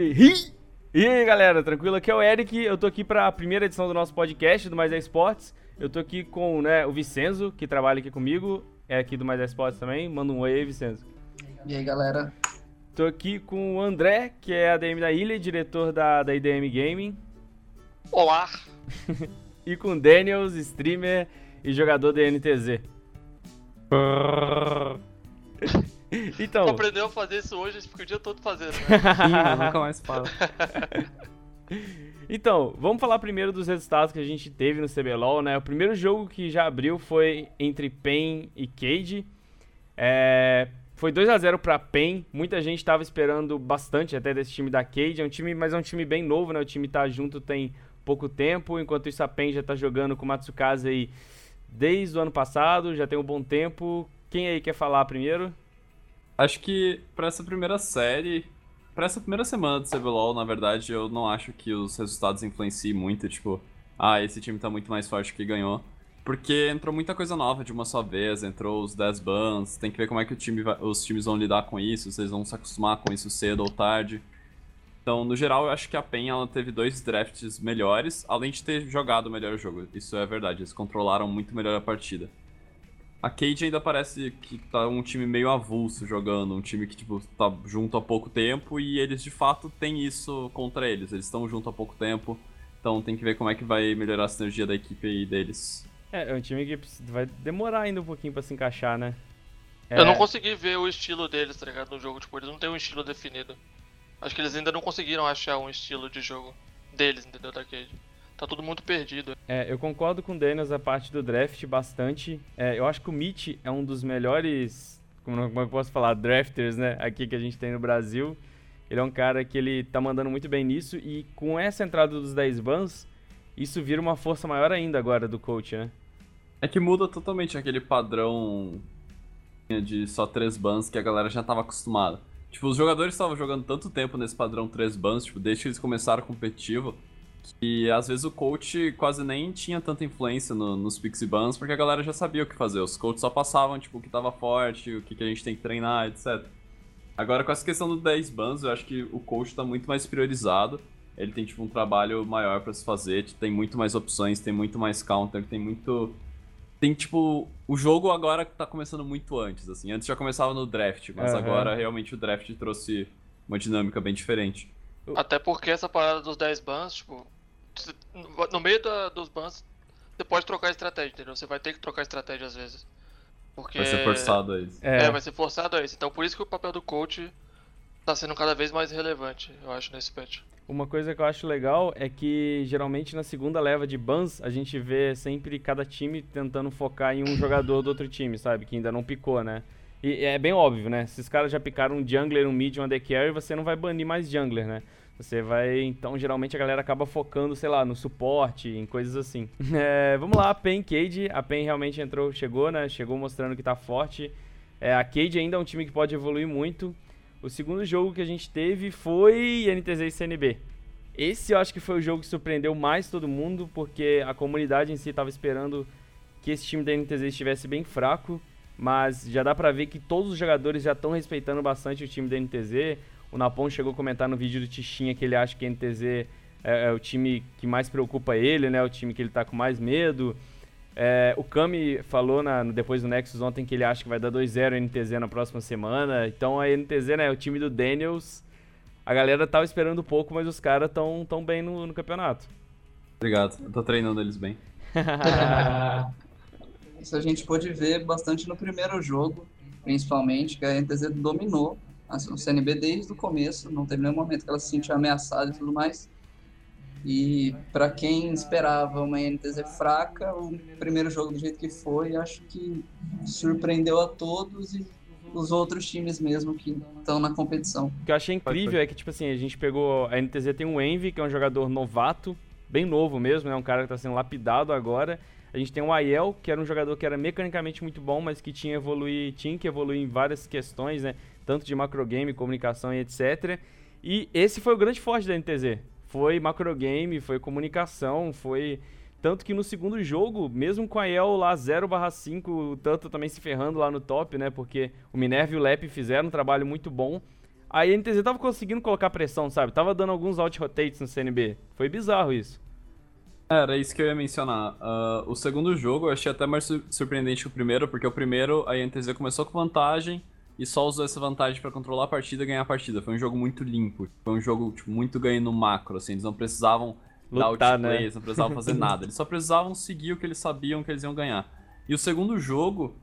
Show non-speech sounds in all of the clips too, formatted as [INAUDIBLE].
E aí galera, tranquilo? Aqui é o Eric, eu tô aqui para a primeira edição do nosso podcast do Mais é Esportes. Eu tô aqui com né, o Vicenzo, que trabalha aqui comigo, é aqui do Mais é Esportes também. Manda um oi aí, Vicenzo. E aí galera? Tô aqui com o André, que é ADM da Ilha, diretor da, da IDM Gaming. Olá! [LAUGHS] e com o Daniels, streamer e jogador da NTZ. [LAUGHS] [LAUGHS] Então. aprendeu a fazer isso hoje, fica o dia todo fazendo. Né? [LAUGHS] Sim, nunca mais fala. [LAUGHS] então, vamos falar primeiro dos resultados que a gente teve no CBLOL, né? O primeiro jogo que já abriu foi entre PEN e Cade. É, foi 2 a 0 para PEN. Muita gente estava esperando bastante até desse time da Cade. É um time, mas é um time bem novo, né? O time tá junto tem pouco tempo, enquanto isso a PEN já tá jogando com o Matsukaze aí desde o ano passado, já tem um bom tempo. Quem aí quer falar primeiro? Acho que para essa primeira série, para essa primeira semana do CBLOL, na verdade, eu não acho que os resultados influenciem muito, tipo, ah, esse time tá muito mais forte que ganhou. Porque entrou muita coisa nova de uma só vez, entrou os 10 bans, tem que ver como é que time vai, os times vão lidar com isso, se eles vão se acostumar com isso cedo ou tarde. Então, no geral, eu acho que a PEN ela teve dois drafts melhores, além de ter jogado melhor o jogo. Isso é verdade, eles controlaram muito melhor a partida. A Cade ainda parece que tá um time meio avulso jogando, um time que, tipo, tá junto há pouco tempo e eles de fato têm isso contra eles. Eles estão junto há pouco tempo, então tem que ver como é que vai melhorar a sinergia da equipe aí deles. É, é um time que vai demorar ainda um pouquinho pra se encaixar, né? É... Eu não consegui ver o estilo deles, tá ligado? No jogo, tipo, eles não têm um estilo definido. Acho que eles ainda não conseguiram achar um estilo de jogo deles, entendeu? Da Cade tá tudo muito perdido. É, eu concordo com o Daniels a parte do draft bastante. É, eu acho que o Mitch é um dos melhores, como, como eu posso falar, drafters, né, aqui que a gente tem no Brasil. Ele é um cara que ele tá mandando muito bem nisso e com essa entrada dos 10 bans, isso vira uma força maior ainda agora do coach, né? É que muda totalmente aquele padrão de só 3 bans que a galera já tava acostumada. Tipo, os jogadores estavam jogando tanto tempo nesse padrão 3 bans, tipo, desde que eles começaram competitivo, que às vezes o coach quase nem tinha tanta influência no, nos Pixie Bans, porque a galera já sabia o que fazer. Os coaches só passavam, tipo, o que tava forte, o que, que a gente tem que treinar, etc. Agora, com essa questão do 10 bans, eu acho que o coach tá muito mais priorizado. Ele tem, tipo, um trabalho maior para se fazer, tem muito mais opções, tem muito mais counter, tem muito... Tem, tipo, o jogo agora tá começando muito antes, assim. Antes já começava no draft, mas uhum. agora realmente o draft trouxe uma dinâmica bem diferente. Até porque essa parada dos 10 bans, tipo, no meio da, dos bans, você pode trocar estratégia, entendeu? Você vai ter que trocar estratégia às vezes. Porque... Vai ser forçado a isso. É. é, vai ser forçado a isso. Então por isso que o papel do coach tá sendo cada vez mais relevante, eu acho, nesse patch. Uma coisa que eu acho legal é que geralmente na segunda leva de bans a gente vê sempre cada time tentando focar em um jogador do outro time, sabe? Que ainda não picou, né? E é bem óbvio, né? Se os caras já picaram um jungler, um mid, um AD carry, você não vai banir mais jungler, né? Você vai. Então, geralmente a galera acaba focando, sei lá, no suporte, em coisas assim. [LAUGHS] É, vamos lá, a Pen Cade. A Pen realmente entrou, chegou, né? Chegou mostrando que tá forte. É, a Cade ainda é um time que pode evoluir muito. O segundo jogo que a gente teve foi NTZ e CNB. Esse eu acho que foi o jogo que surpreendeu mais todo mundo, porque a comunidade em si estava esperando que esse time da NTZ estivesse bem fraco, mas já dá pra ver que todos os jogadores já estão respeitando bastante o time da NTZ. O Napon chegou a comentar no vídeo do Tichinha que ele acha que a NTZ é, é, o time que mais preocupa ele, né? O time que ele tá com mais medo. É, o Kami falou na, depois do Nexus ontem que ele acha que vai dar 2-0 a NTZ na próxima semana. Então a NTZ, né, é o time do Daniels. A galera tava esperando um pouco, mas os caras tão, tão bem no, no campeonato. Obrigado, eu tô treinando eles bem. [LAUGHS] Isso a gente pôde ver bastante no primeiro jogo, principalmente, que a NTZ dominou assim, o CNB desde o começo, não teve nenhum momento que ela se sentiu ameaçada e tudo mais. E para quem esperava uma NTZ fraca, o primeiro jogo do jeito que foi, acho que surpreendeu a todos e os outros times mesmo que estão na competição. O que eu achei incrível é que, tipo assim, a gente pegou. A NTZ tem um Envy, que é um jogador novato, bem novo mesmo, né? Um cara que está sendo lapidado agora. A gente tem o Aiel, que era um jogador que era mecanicamente muito bom, mas que tinha, evoluir, tinha que evoluir em várias questões, né? tanto de macrogame, comunicação e etc. E esse foi o grande forte da NTZ. Foi macrogame, foi comunicação, foi. Tanto que no segundo jogo, mesmo com a El lá 0/5, tanto também se ferrando lá no top, né? Porque o Minerva e o Lep fizeram um trabalho muito bom. Aí a NTZ tava conseguindo colocar pressão, sabe? Tava dando alguns out rotates no CNB. Foi bizarro isso. Era isso que eu ia mencionar. Uh, o segundo jogo eu achei até mais surpreendente que o primeiro, porque o primeiro a NTZ começou com vantagem e só usou essa vantagem para controlar a partida e ganhar a partida. Foi um jogo muito limpo. Foi um jogo tipo, muito ganho no macro, assim. Eles não precisavam Lutar, dar né? não precisavam fazer [LAUGHS] nada. Eles só precisavam seguir o que eles sabiam que eles iam ganhar. E o segundo jogo,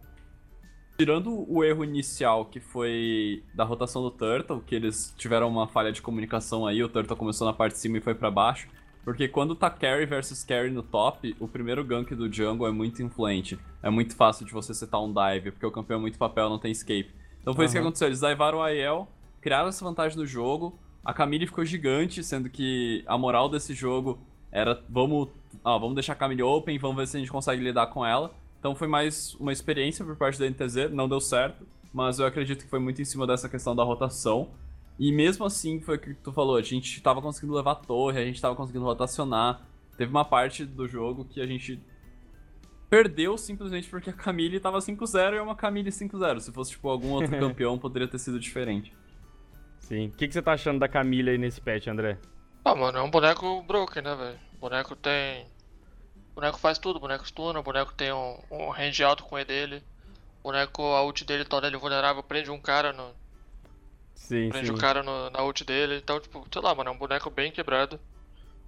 tirando o erro inicial, que foi da rotação do Turtle, que eles tiveram uma falha de comunicação aí, o Turtle começou na parte de cima e foi para baixo. Porque quando tá carry versus carry no top, o primeiro gank do jungle é muito influente. É muito fácil de você setar um dive, porque o campeão é muito papel, não tem escape. Então foi uhum. isso que aconteceu, eles divaram o AEL, criaram essa vantagem no jogo, a Camille ficou gigante, sendo que a moral desse jogo era vamos, ah, vamos deixar a Camille open, vamos ver se a gente consegue lidar com ela. Então foi mais uma experiência por parte da NTZ, não deu certo, mas eu acredito que foi muito em cima dessa questão da rotação. E mesmo assim, foi o que tu falou, a gente tava conseguindo levar a torre, a gente tava conseguindo rotacionar. Teve uma parte do jogo que a gente perdeu simplesmente porque a Camille tava 5-0 e é uma Camille 5-0. Se fosse, tipo, algum outro [LAUGHS] campeão, poderia ter sido diferente. Sim. O que, que você tá achando da Camille aí nesse patch, André? Ah, mano, é um boneco broken, né, velho? O boneco tem o boneco faz tudo, o boneco stuna, o boneco tem um, um range alto com o E dele. O boneco, a ult dele torna ele vulnerável, prende um cara no. Sim, prende sim. um cara no, na ult dele. Então, tipo, sei lá, mano, é um boneco bem quebrado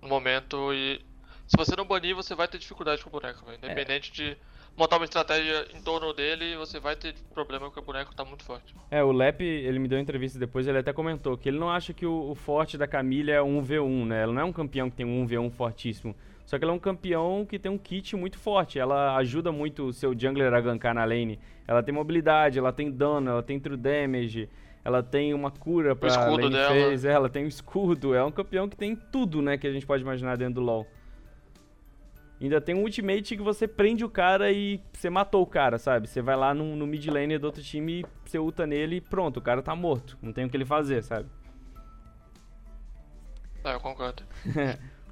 no momento e. Se você não banir, você vai ter dificuldade com o boneco, velho. Independente é. de montar uma estratégia em torno dele, você vai ter problema porque o boneco tá muito forte. É, o Lep, ele me deu uma entrevista depois, ele até comentou que ele não acha que o, o forte da Camila é um V1, né? Ela não é um campeão que tem um 1v1 fortíssimo. Só que ela é um campeão que tem um kit muito forte. Ela ajuda muito o seu jungler a gankar na lane. Ela tem mobilidade, ela tem dano, ela tem true damage, ela tem uma cura pra o lane dela. phase, ela tem um escudo. É um campeão que tem tudo, né, que a gente pode imaginar dentro do LoL. Ainda tem um ultimate que você prende o cara e você matou o cara, sabe? Você vai lá no, no mid lane do outro time, você ulta nele e pronto, o cara tá morto. Não tem o que ele fazer, sabe? Ah, eu concordo.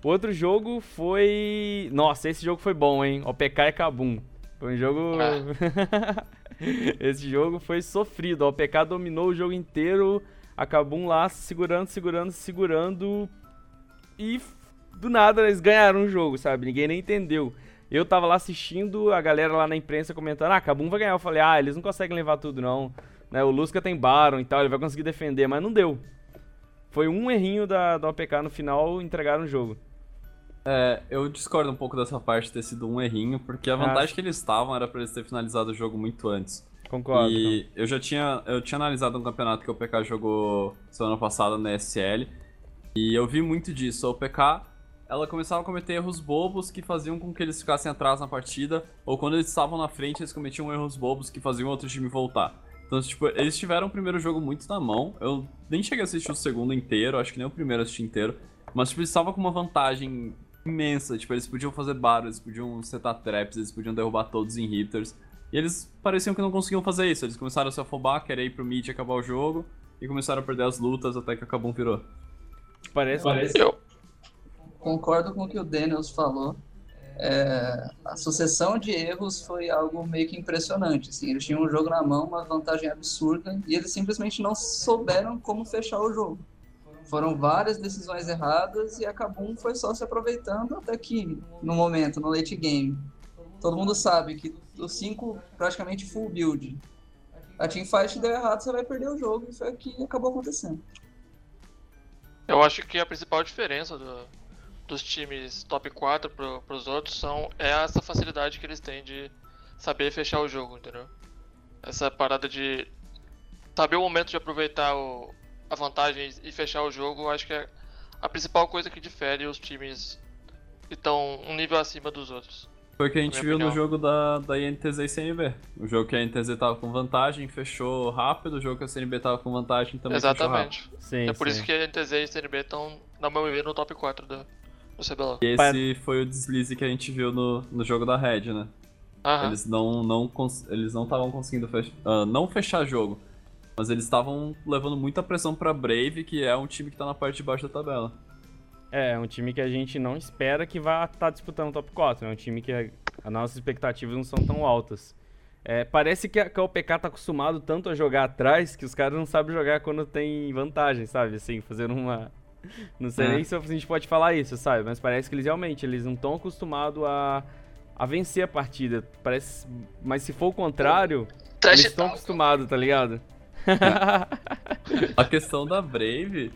O [LAUGHS] outro jogo foi. Nossa, esse jogo foi bom, hein? OPK e Kabum. Foi um jogo. É. [LAUGHS] [LAUGHS] esse jogo foi sofrido. O OPK dominou o jogo inteiro. A Kabum lá segurando, segurando, segurando. E do nada eles ganharam o jogo, sabe? Ninguém nem entendeu. Eu tava lá assistindo, a galera lá na imprensa comentando: Ah, Kabum vai ganhar. Eu falei: Ah, eles não conseguem levar tudo não. Né, o Lusca tem Baron e tal, ele vai conseguir defender, mas não deu. Foi um errinho da, da OPK no final, entregaram o jogo. É, eu discordo um pouco dessa parte ter sido um errinho, porque a vantagem ah. que eles estavam era para eles terem finalizado o jogo muito antes. Concordo. E eu já tinha, eu tinha analisado um campeonato que o PK jogou semana passada na SL, e eu vi muito disso. A OPK, ela começava a cometer erros bobos que faziam com que eles ficassem atrás na partida, ou quando eles estavam na frente, eles cometiam erros bobos que faziam outro time voltar. Então, tipo, eles tiveram o primeiro jogo muito na mão. Eu nem cheguei a assistir o segundo inteiro, acho que nem o primeiro assisti inteiro. Mas, tipo, eles estavam com uma vantagem imensa. Tipo, eles podiam fazer barulho, eles podiam setar traps, eles podiam derrubar todos os inhibitors. E eles pareciam que não conseguiam fazer isso. Eles começaram a se afobar, querer ir pro mid e acabar o jogo. E começaram a perder as lutas até que a Kabum virou. Parece. Parece. Eu concordo com o que o Daniels falou. É, a sucessão de erros foi algo meio que impressionante. Assim, eles tinham um jogo na mão, uma vantagem absurda, e eles simplesmente não souberam como fechar o jogo. Foram várias decisões erradas e a Kabum foi só se aproveitando até que, no momento, no late game, todo mundo sabe que os cinco praticamente full build. A teamfight deu errado, você vai perder o jogo, e foi o que acabou acontecendo. Eu acho que a principal diferença do, dos times top 4 para os outros são é essa facilidade que eles têm de saber fechar o jogo, entendeu? Essa parada de saber o momento de aproveitar o, a vantagem e fechar o jogo, acho que é a principal coisa que difere os times que estão um nível acima dos outros. Foi o que a gente viu opinião. no jogo da, da INTZ e CNB. O jogo que a INTZ tava com vantagem, fechou rápido, o jogo que a CNB tava com vantagem também Exatamente. fechou rápido. Sim, é por sim. isso que a INTZ e a CNB estão, na meu ver, no top 4 do, do CBLOL. E esse foi o deslize que a gente viu no, no jogo da Red, né? Aham. Eles não não eles não estavam conseguindo fech, uh, não fechar jogo, mas eles estavam levando muita pressão pra Brave, que é um time que tá na parte de baixo da tabela. É, é um time que a gente não espera que vá estar disputando o top 4. É um time que a- as nossas expectativas não são tão altas. É, parece que a, que a OPK tá acostumado tanto a jogar atrás que os caras não sabem jogar quando tem vantagem, sabe? Assim, fazendo uma. [LAUGHS] Não sei É. nem se a gente pode falar isso, sabe? Mas parece que eles realmente eles não estão acostumados a, a vencer a partida. Parece. Mas se for o contrário, Trash eles estão acostumados, tá ligado? [LAUGHS] A questão da Brave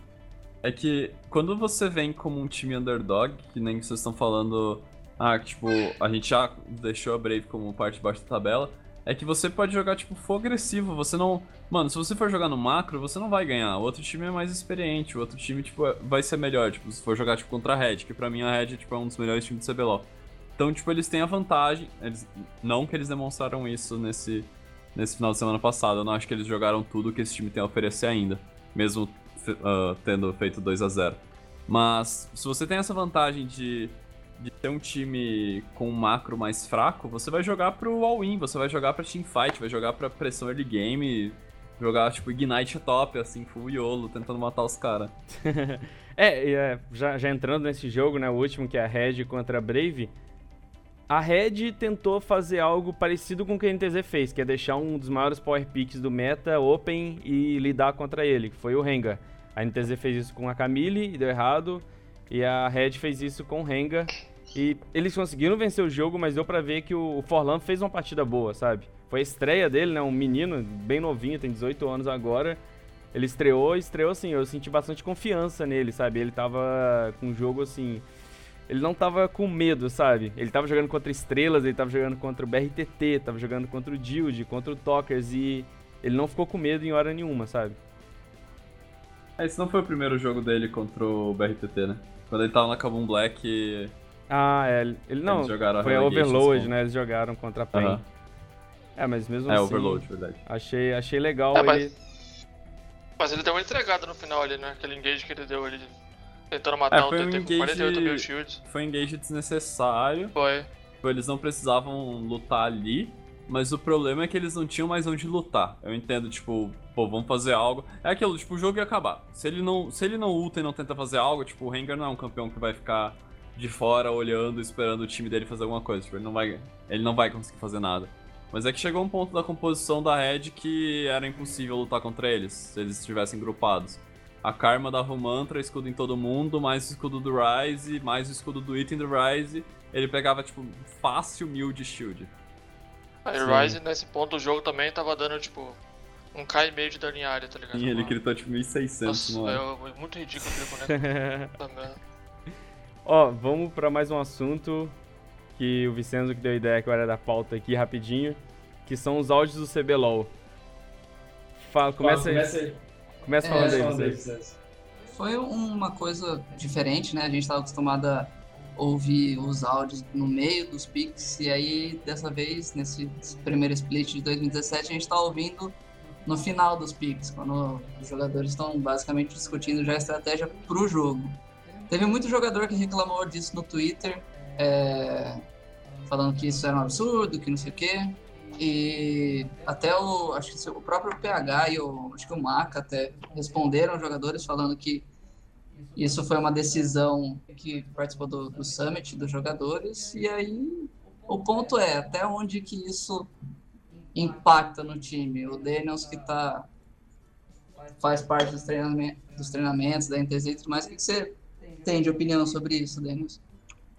é que quando você vem como um time underdog, que nem vocês estão falando, ah, tipo, a gente já deixou a Brave como parte de baixo da tabela, é que você pode jogar, tipo, for agressivo, você não... Mano, se você for jogar no macro, você não vai ganhar, o outro time é mais experiente, o outro time, tipo, é- vai ser melhor, tipo, se for jogar, tipo, contra a Red, que pra mim a Red, tipo, é um dos melhores times do CBLOL. Então, tipo, eles têm a vantagem, eles, não que eles demonstraram isso nesse, nesse final de semana passado, eu não acho que eles jogaram tudo que esse time tem a oferecer ainda mesmo ah, tendo feito 2 a 0 Mas se você tem essa vantagem de, de ter um time com um macro mais fraco, você vai jogar pro all-in, você vai jogar pra teamfight, vai jogar pra pressão early game, jogar tipo Ignite top, assim, full YOLO, tentando matar os caras. [LAUGHS] É, é, já, já entrando nesse jogo, né, o último que é a Red contra a Brave, a Red tentou fazer algo parecido com o que a NTZ fez, que é deixar um dos maiores power picks do meta open e lidar contra ele, que foi o Rengar. A NTZ fez isso com a Camille e deu errado, e a Red fez isso com o Rengar. E eles conseguiram vencer o jogo, mas deu pra ver que o Forlan fez uma partida boa, sabe? Foi a estreia dele, né? Um menino bem novinho, tem 18 anos agora. Ele estreou estreou assim, eu senti bastante confiança nele, sabe? Ele tava com um jogo assim. Ele não tava com medo, sabe? Ele tava jogando contra estrelas, ele tava jogando contra o BRTT, tava jogando contra o Dilde, contra o Tokers e ele não ficou com medo em hora nenhuma, sabe? É, esse não foi o primeiro jogo dele contra o BRTT, né? Quando ele tava na Kabum Black. Ah, é. Ele não. Eles jogaram foi a Overload, com- né? Eles jogaram contra a PEN. Aham. É, mas mesmo É, assim. Overload, verdade. Achei, achei legal É, ele. mas- Mas ele deu uma entregada no final ali, né? Aquele engage que ele deu ali. Tentando matar É, o foi um TT com engage- 48 mil shields. Foi um engage desnecessário. Foi. Tipo, eles não precisavam lutar ali, mas o problema é que eles não tinham mais onde lutar. Eu entendo, tipo, pô, vamos fazer algo. É aquilo, tipo, o jogo ia acabar. Se ele não, se ele não ulta e não tenta fazer algo, tipo, o Rengar não é um campeão que vai ficar de fora olhando, esperando o time dele fazer alguma coisa. Tipo, ele não vai, ele não vai conseguir fazer nada. Mas é que chegou um ponto da composição da Red que era impossível lutar contra eles, se eles estivessem grupados. A Karma dava o mantra, escudo em todo mundo, mais o escudo do Ryze, mais o escudo do item do Ryze. Ele pegava, tipo, fácil mil de shield. Aí Sim. o Ryze nesse ponto do jogo também tava dando, tipo, um K e meio de dano em área, tá ligado? E ele gritou, tipo, 1600 Nossa, mano. é, é muito ridículo aquele boneco. [LAUGHS] Merda. Ó, vamos pra mais um assunto que o Vicenzo que deu a ideia que era da pauta aqui rapidinho, que são os áudios do CBLOL. Fala, começa aí. Começa É, falando aí, vocês. Foi uma coisa diferente, né? A gente estava acostumado a ouvir os áudios no meio dos picks, e aí, dessa vez, nesse primeiro split de 2017, a gente está ouvindo no final dos picks, quando os jogadores estão basicamente discutindo já a estratégia pro jogo. Teve muito jogador que reclamou disso no Twitter, é, falando que isso era um absurdo, que não sei o quê. E até o, acho que o próprio PH e o, acho que o Maca até responderam aos jogadores falando que isso foi uma decisão que participou do, do summit dos jogadores. E aí o ponto é até onde que isso impacta no time. O Daniels que tá faz parte dos, treiname- dos treinamentos da tudo mais. O que que você tem de opinião sobre isso, Daniels?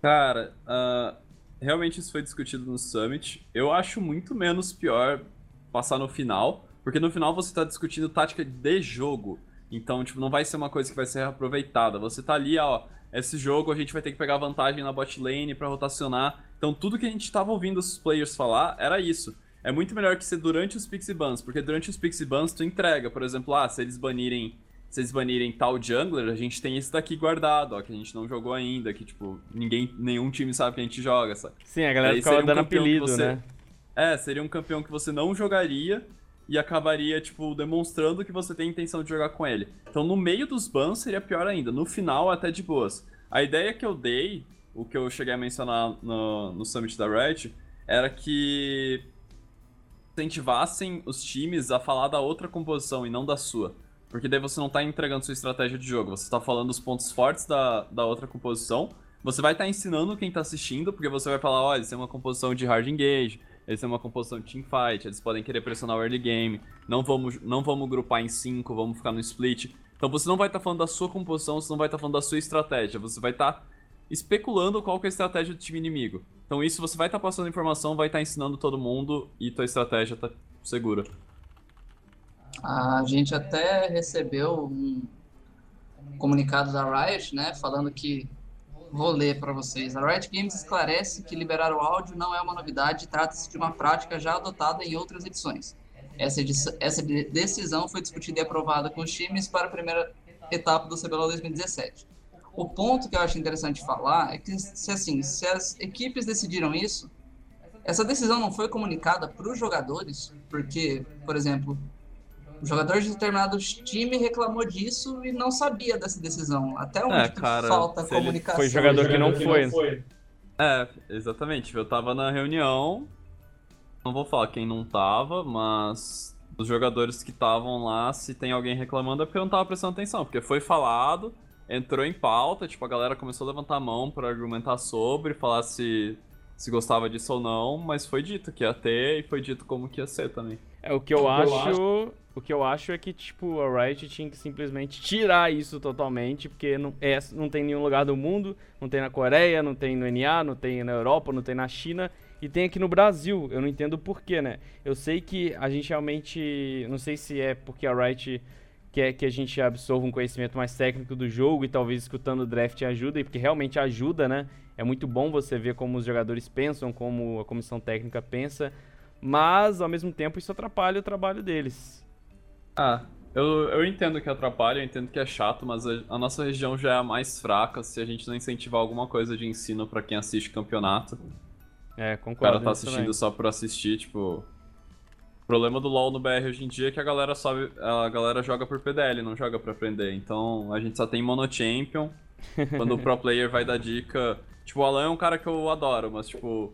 Cara, ah, realmente isso foi discutido no Summit. Eu acho muito menos pior passar no final, porque no final você tá discutindo tática de jogo. Então, tipo, não vai ser uma coisa que vai ser aproveitada. Você tá ali, ó, esse jogo a gente vai ter que pegar vantagem na bot lane pra rotacionar. Então, tudo que a gente tava ouvindo os players falar era isso. É muito melhor que ser durante os pixie bans, porque durante os pixie bans tu entrega, por exemplo, ah, se eles banirem se eles banirem tal jungler, a gente tem esse daqui guardado, ó, que a gente não jogou ainda, que, tipo, ninguém, nenhum time sabe que a gente joga, sabe? Sim, a galera ficava um dando apelido, você- né? É, seria um campeão que você não jogaria e acabaria, tipo, demonstrando que você tem intenção de jogar com ele. Então, no meio dos bans seria pior ainda, no final até de boas. A ideia que eu dei, o que eu cheguei a mencionar no, no Summit da Red, era que incentivassem os times a falar da outra composição e não da sua. Porque daí você não tá entregando sua estratégia de jogo, você tá falando os pontos fortes da, da outra composição. Você vai estar ensinando quem tá assistindo, porque você vai falar, olha, isso é uma composição de hard engage, eles têm uma composição de teamfight, eles podem querer pressionar o early game, não vamos, não vamos grupar em 5, vamos ficar no split. Então você não vai estar tá falando da sua composição, você não vai estar tá falando da sua estratégia, você vai estar tá especulando qual é a estratégia do time inimigo. Então isso você vai estar tá passando informação, vai estar tá ensinando todo mundo e tua estratégia tá segura. A gente até recebeu um comunicado da Riot, né, falando que vou ler para vocês. A Riot Games esclarece que liberar o áudio não é uma novidade, trata-se de uma prática já adotada em outras edições. Essa, essa decisão foi discutida e aprovada com os times para a primeira etapa do CBLOL 2017. O ponto que eu acho interessante falar é que se assim, se as equipes decidiram isso, essa decisão não foi comunicada para os jogadores, porque, por exemplo, o jogador de determinado time reclamou disso e não sabia dessa decisão. Até onde é, cara, falta comunicação. Foi jogador que não foi. É, exatamente. Eu tava na reunião, não vou falar quem não tava, mas os jogadores que estavam lá, se tem alguém reclamando é porque eu não tava prestando atenção, porque foi falado, entrou em pauta, tipo, a galera começou a levantar a mão para argumentar sobre, falar se, se gostava disso ou não, mas foi dito que ia ter e foi dito como que ia ser também. É, o que eu, acho, acho, O que eu acho é que, tipo, a Riot tinha que simplesmente tirar isso totalmente, porque não, é, não tem em nenhum lugar do mundo, não tem na Coreia, não tem no NA, não tem na Europa, não tem na China, e tem aqui no Brasil. Eu não entendo porquê, né? Eu sei que a gente realmente. Não sei se é porque a Riot quer que a gente absorva um conhecimento mais técnico do jogo e talvez escutando o draft ajuda, porque realmente ajuda, né? É muito bom você ver como os jogadores pensam, como a comissão técnica pensa, mas ao mesmo tempo isso atrapalha o trabalho deles. Ah, eu, eu entendo que atrapalha, eu entendo que é chato, mas a, a nossa região já é a mais fraca se a gente não incentivar alguma coisa de ensino para quem assiste campeonato. É, concordo. O cara tá assistindo também. só por assistir, tipo. O problema do LoL no BR hoje em dia é que a galera sobe, a galera joga por PDL, não joga para aprender. Então a gente só tem mono champion. [LAUGHS] Quando o pro player vai dar dica, tipo, o Alan é um cara que eu adoro, mas tipo,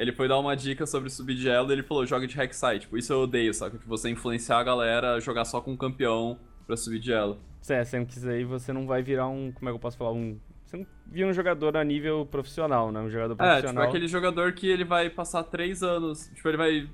ele foi dar uma dica sobre subir de elo e ele falou, joga de Rek'Sai. Tipo, isso eu odeio, sabe? Tipo, você influenciar a galera a jogar só com um campeão pra subir de elo. É, sendo que isso aí você não vai virar um, como é que eu posso falar, um você não vira um jogador a nível profissional, né? Um jogador profissional. É, tipo, aquele jogador que ele vai passar três anos. Tipo, ele vai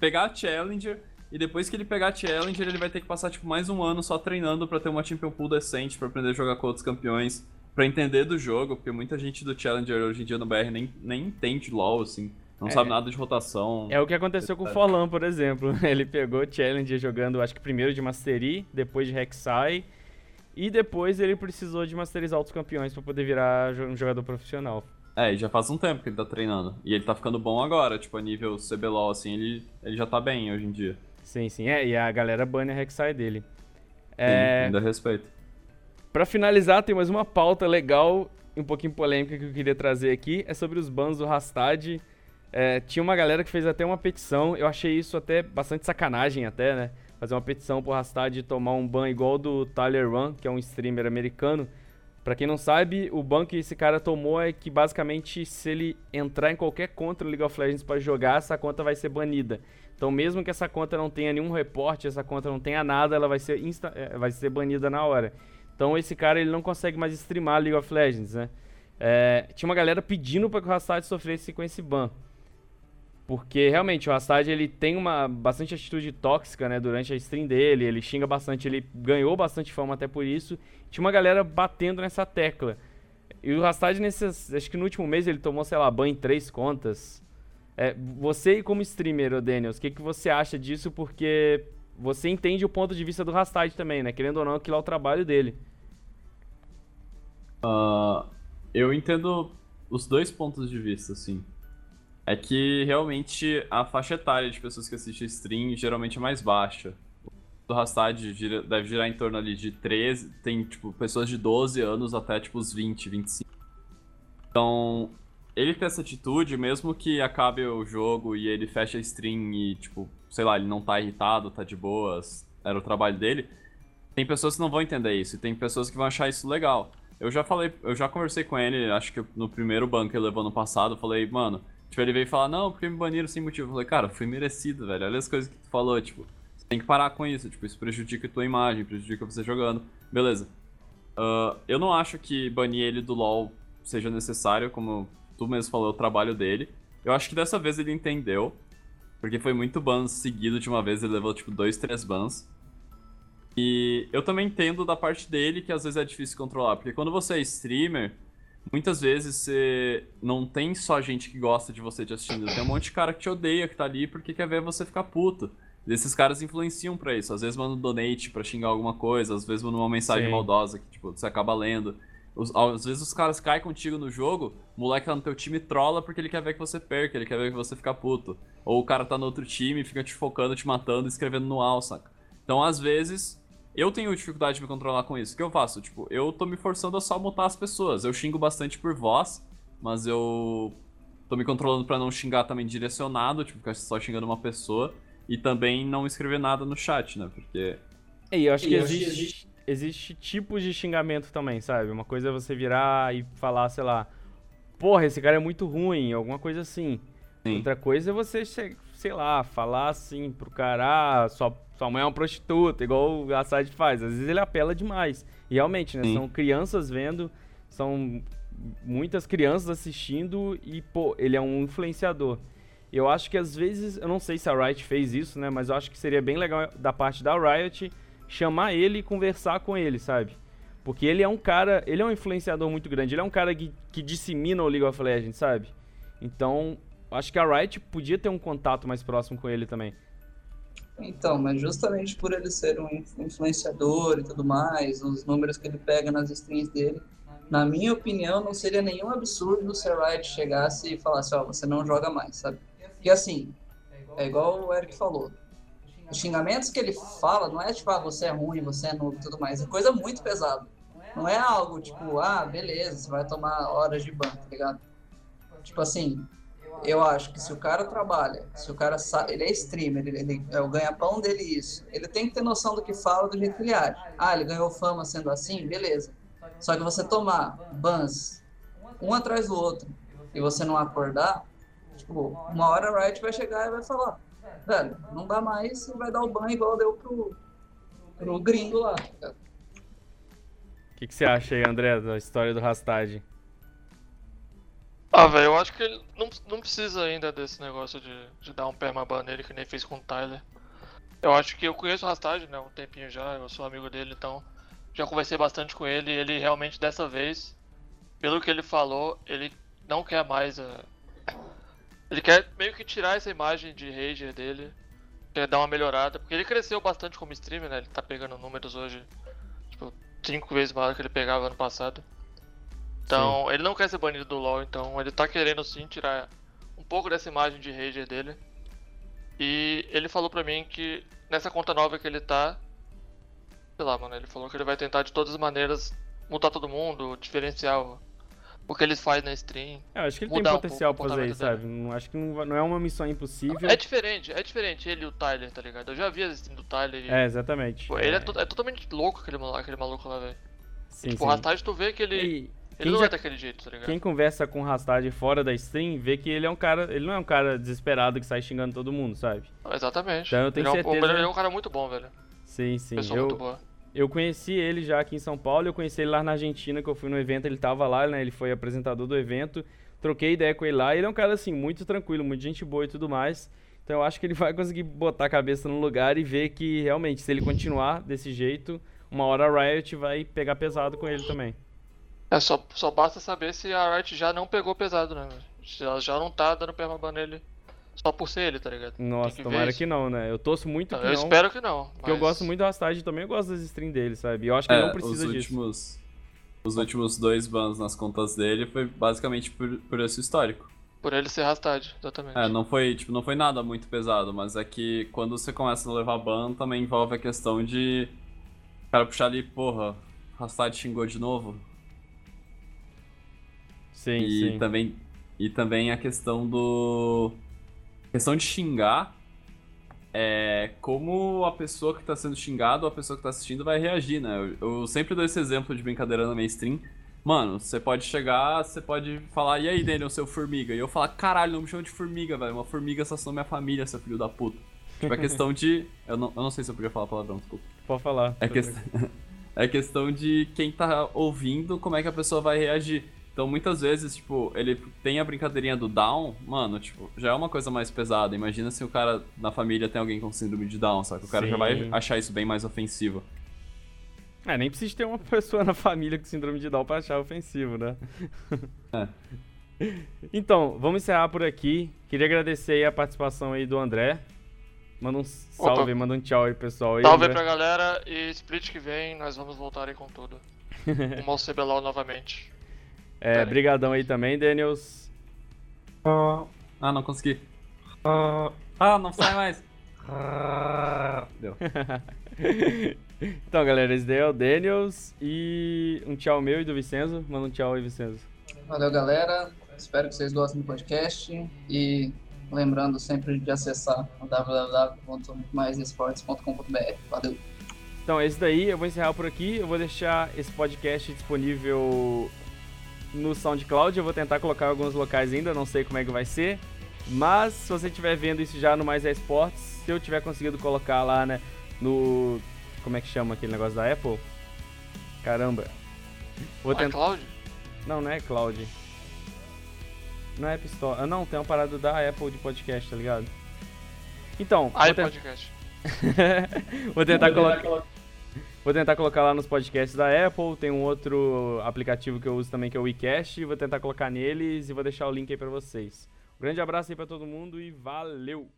pegar a Challenger. E depois que ele pegar a Challenger, ele vai ter que passar, tipo, mais um ano só treinando para ter uma Champion Pool decente, para aprender a jogar com outros campeões, para entender do jogo, porque muita gente do Challenger hoje em dia no BR nem, nem entende LoL, assim. Não é, sabe nada de rotação. É o que aconteceu com o Forlan, por exemplo. [LAUGHS] Ele pegou Challenger jogando, acho que primeiro de Mastery, depois de Rek'Sai, e depois ele precisou de masterizar outros campeões para poder virar um jogador profissional. É, e já faz um tempo que ele tá treinando. E ele tá ficando bom agora, tipo, a nível CBLOL, assim, ele, ele já tá bem hoje em dia. Sim, sim. É, e a galera banha a Rek'Sai dele. É... Sim, ainda respeito. Pra finalizar, tem mais uma pauta legal e um pouquinho polêmica que eu queria trazer aqui. É sobre os bans do Rastad. É, tinha uma galera que fez até uma petição. Eu achei isso até bastante sacanagem até, né? fazer uma petição pro Rastad tomar um ban igual do Tyler Run, que é um streamer americano. Para quem não sabe, o ban que esse cara tomou é que basicamente se ele entrar em qualquer conta do League of Legends para jogar, essa conta vai ser banida. Então, mesmo que essa conta não tenha nenhum reporte, essa conta não tenha nada, ela vai ser, insta é, vai ser banida na hora. Então, esse cara ele não consegue mais streamar League of Legends, né? É, tinha uma galera pedindo para que o Rastad sofresse com esse ban. Porque realmente o Rastad ele tem uma bastante atitude tóxica, né, durante a stream dele, ele xinga bastante, ele ganhou bastante fama até por isso. Tinha uma galera batendo nessa tecla. E o Rastad nesses, acho que no último mês ele tomou, sei lá, ban em três contas. É, você como streamer, Daniels, o que, que você acha disso? Porque você entende o ponto de vista do Rastad também, né? Querendo ou não, aquilo é o trabalho dele. Uh, eu entendo os dois pontos de vista, assim é que realmente a faixa etária de pessoas que assistem stream geralmente é mais baixa. O Rastad gira, deve girar em torno ali de 13, tem tipo pessoas de 12 anos até tipo os 20, 25. Então, ele tem essa atitude, mesmo que acabe o jogo e ele fecha a stream e tipo, sei lá, ele não tá irritado, tá de boas, era o trabalho dele. Tem pessoas que não vão entender isso e tem pessoas que vão achar isso legal. Eu já falei, eu já conversei com ele, acho que no primeiro banco ele levou no passado, eu falei, mano, Tipo, ele veio falar, não, porque me baniram sem motivo. Eu falei, cara, foi merecido, velho. Olha as coisas que tu falou, tipo, você tem que parar com isso. Tipo, isso prejudica a tua imagem, prejudica você jogando. Beleza. Uh, eu não acho que banir ele do LoL seja necessário, como tu mesmo falou, o trabalho dele. Eu acho que dessa vez ele entendeu. Porque foi muito ban seguido de uma vez, ele levou tipo dois, três bans. E eu também entendo da parte dele que às vezes é difícil controlar, porque quando você é streamer, muitas vezes você não tem só gente que gosta de você te assistindo, tem um monte de cara que te odeia, que tá ali porque quer ver você ficar puto. E esses caras influenciam para isso. Às vezes mandam donate para xingar alguma coisa, às vezes mandam uma mensagem Sim. maldosa que tipo, você acaba lendo. Os, às vezes os caras caem contigo no jogo, o moleque lá no teu time trola porque ele quer ver que você perca, ele quer ver que você fica puto. Ou o cara tá no outro time, fica te focando, te matando, escrevendo no saca? Então, às vezes, eu tenho dificuldade de me controlar com isso. O que eu faço? Tipo, eu tô me forçando a só mutar as pessoas. Eu xingo bastante por voz, mas eu tô me controlando para não xingar também direcionado, tipo, ficar só xingando uma pessoa. E também não escrever nada no chat, né? Porque. E eu acho que existe, existe tipos de xingamento também, sabe? Uma coisa é você virar e falar, sei lá, porra, esse cara é muito ruim, alguma coisa assim. Sim. Outra coisa é você, sei lá, falar assim pro cara, ah, sua, sua mãe é uma prostituta, igual o Assad faz. Às vezes ele apela demais. E realmente, né? Sim. São crianças vendo, são muitas crianças assistindo e, pô, ele é um influenciador. Eu acho que às vezes, eu não sei se a Riot fez isso, né? Mas eu acho que seria bem legal da parte da Riot chamar ele e conversar com ele, sabe? Porque ele é um cara, ele é um influenciador muito grande, ele é um cara que, que dissemina o League of Legends, sabe? Então, acho que a Riot podia ter um contato mais próximo com ele também. Então, mas justamente por ele ser um influenciador e tudo mais, os números que ele pega nas streams dele, na minha opinião, não seria nenhum absurdo se a Riot chegasse e falasse, ó, oh, você não joga mais, sabe? Porque assim, é igual o Eric falou, os xingamentos que ele fala não é tipo, ah, você é ruim, você é novo e tudo mais. É coisa muito pesada. Não é algo tipo, ah, beleza, você vai tomar horas de banco, tá ligado? Tipo assim, eu acho que se o cara trabalha, se o cara sabe, ele é streamer, ele, ele é o ganha-pão dele isso, ele tem que ter noção do que fala, do jeito que ele age. Ah, ele ganhou fama sendo assim, beleza. Só que você tomar bans um atrás do outro e você não acordar, tipo, uma hora a Riot vai chegar e vai falar, velho, não dá mais, vai dar o ban igual deu pro, pro gringo lá. O que, que você acha aí, André, da história do Rastad? Ah, velho, eu acho que ele não, não precisa ainda desse negócio de, de dar um permaban nele, que nem fez com o Tyler. Eu acho que eu conheço o Rastad, né, um tempinho já, eu sou amigo dele, então já conversei bastante com ele ele realmente dessa vez, pelo que ele falou, ele não quer mais uh, ele quer meio que tirar essa imagem de Rager dele, quer dar uma melhorada, porque ele cresceu bastante como streamer, né? Ele tá pegando números hoje, tipo, cinco vezes maior que ele pegava ano passado. Então, sim. ele não quer ser banido do LoL, então ele tá querendo sim tirar um pouco dessa imagem de Rager dele. E ele falou pra mim que nessa conta nova que ele tá, sei lá, mano, ele falou que ele vai tentar de todas as maneiras mudar todo mundo, diferenciar o que eles fazem na stream. É, eu acho que ele tem potencial um pra fazer isso, sabe? Não, acho que não, não, é uma missão impossível. É diferente, é diferente ele e o Tyler, tá ligado? Eu já vi as streams do Tyler e... É, exatamente. Pô, ele é, to é, totalmente louco, aquele, aquele maluco lá, velho. Sim, tipo, sim. o Rastad, tu vê que ele... E... Ele não já, é daquele jeito, tá ligado? Quem conversa com o Rastad fora da stream vê que ele é um cara. Ele não é um cara desesperado que sai xingando todo mundo, sabe? Exatamente. Então eu tenho ele certeza. É um, ele é um cara muito bom, velho. Sim, sim. Pessoa eu, muito boa. Eu conheci ele já aqui em São Paulo, eu conheci ele lá na Argentina, que eu fui no evento, ele tava lá, né? Ele foi apresentador do evento. Troquei ideia com ele lá, ele é um cara assim muito tranquilo, muito gente boa e tudo mais. Então eu acho que ele vai conseguir botar a cabeça no lugar e ver que realmente, se ele continuar desse jeito, uma hora a Riot vai pegar pesado com ele também. É, só, só basta saber se a Riot já não pegou pesado, né? Se ela já não tá dando permaban nele só por ser ele, tá ligado? Nossa, que tomara que não, né? Eu torço muito não, que eu não. Eu espero que não. Porque mas... eu gosto muito do Rastad também, eu gosto das streams dele, sabe? Eu acho que é, ele não precisa os disso. Últimos, os últimos dois bans nas contas dele foi basicamente por, por esse histórico. Por ele ser Rastad, exatamente. É, não foi, tipo, não foi nada muito pesado, mas é que quando você começa a levar ban, também envolve a questão de o cara puxar ali, porra, Rastad xingou de novo. Sim, e sim. Também, e também a questão do questão de xingar é como a pessoa que está sendo xingada ou a pessoa que está assistindo vai reagir, né? Eu, eu, sempre dou esse exemplo de brincadeira na minha stream. Mano, você pode chegar, você pode falar, e aí, Daniel, seu formiga? E eu falar, caralho, não me chama de formiga, velho. Uma formiga assassinou minha família, seu filho da puta. Tipo, é questão de. Eu não, eu não sei se eu podia falar palavrão, desculpa. Pode falar. É, quest... [LAUGHS] é questão de quem tá ouvindo, como é que a pessoa vai reagir. Então, muitas vezes, tipo, ele tem a brincadeirinha do Down, mano, tipo, já é uma coisa mais pesada. Imagina se o cara na família tem alguém com síndrome de Down, só que o cara já vai Sim. achar isso bem mais ofensivo. É, nem precisa ter uma [LAUGHS] pessoa na família com síndrome de Down pra achar ofensivo, né? É. [LAUGHS] Então, vamos encerrar por aqui. Queria agradecer aí a participação aí do André. Manda um salve, Opa. manda um tchau aí, pessoal. Aí, Salve André. pra galera e split que vem nós vamos voltar aí com tudo. [LAUGHS] Um ao CBLOL novamente. É, brigadão aí também, Daniels. Ah, não consegui. Ah, não sai mais. Deu. [LAUGHS] então, galera, esse daí é o Daniels e um tchau meu e do Vicenzo. Manda um tchau aí, Vicenzo. Valeu, galera. Espero que vocês gostem do podcast. E lembrando sempre de acessar o www.maisesportes.com.br. Valeu. Então, esse daí eu vou encerrar por aqui. Eu vou deixar esse podcast disponível no SoundCloud. Eu vou tentar colocar em alguns locais ainda, não sei como é que vai ser. Mas se você estiver vendo isso já no Mais Esportes, se eu tiver conseguido colocar lá, né, no. Como é que chama aquele negócio da Apple? Caramba. Vou tentar. Cláudio? Não, não é Cloud. Não é App Store. Ah, não, tem uma parada da Apple de podcast, tá ligado? Então, vou, Aí, ten- podcast. [LAUGHS] vou tentar colocar. Vou tentar colocar lá nos podcasts da Apple. Tem um outro aplicativo que eu uso também que é o WeCast. Vou tentar colocar neles e vou deixar o link aí pra vocês. Um grande abraço aí pra todo mundo e valeu!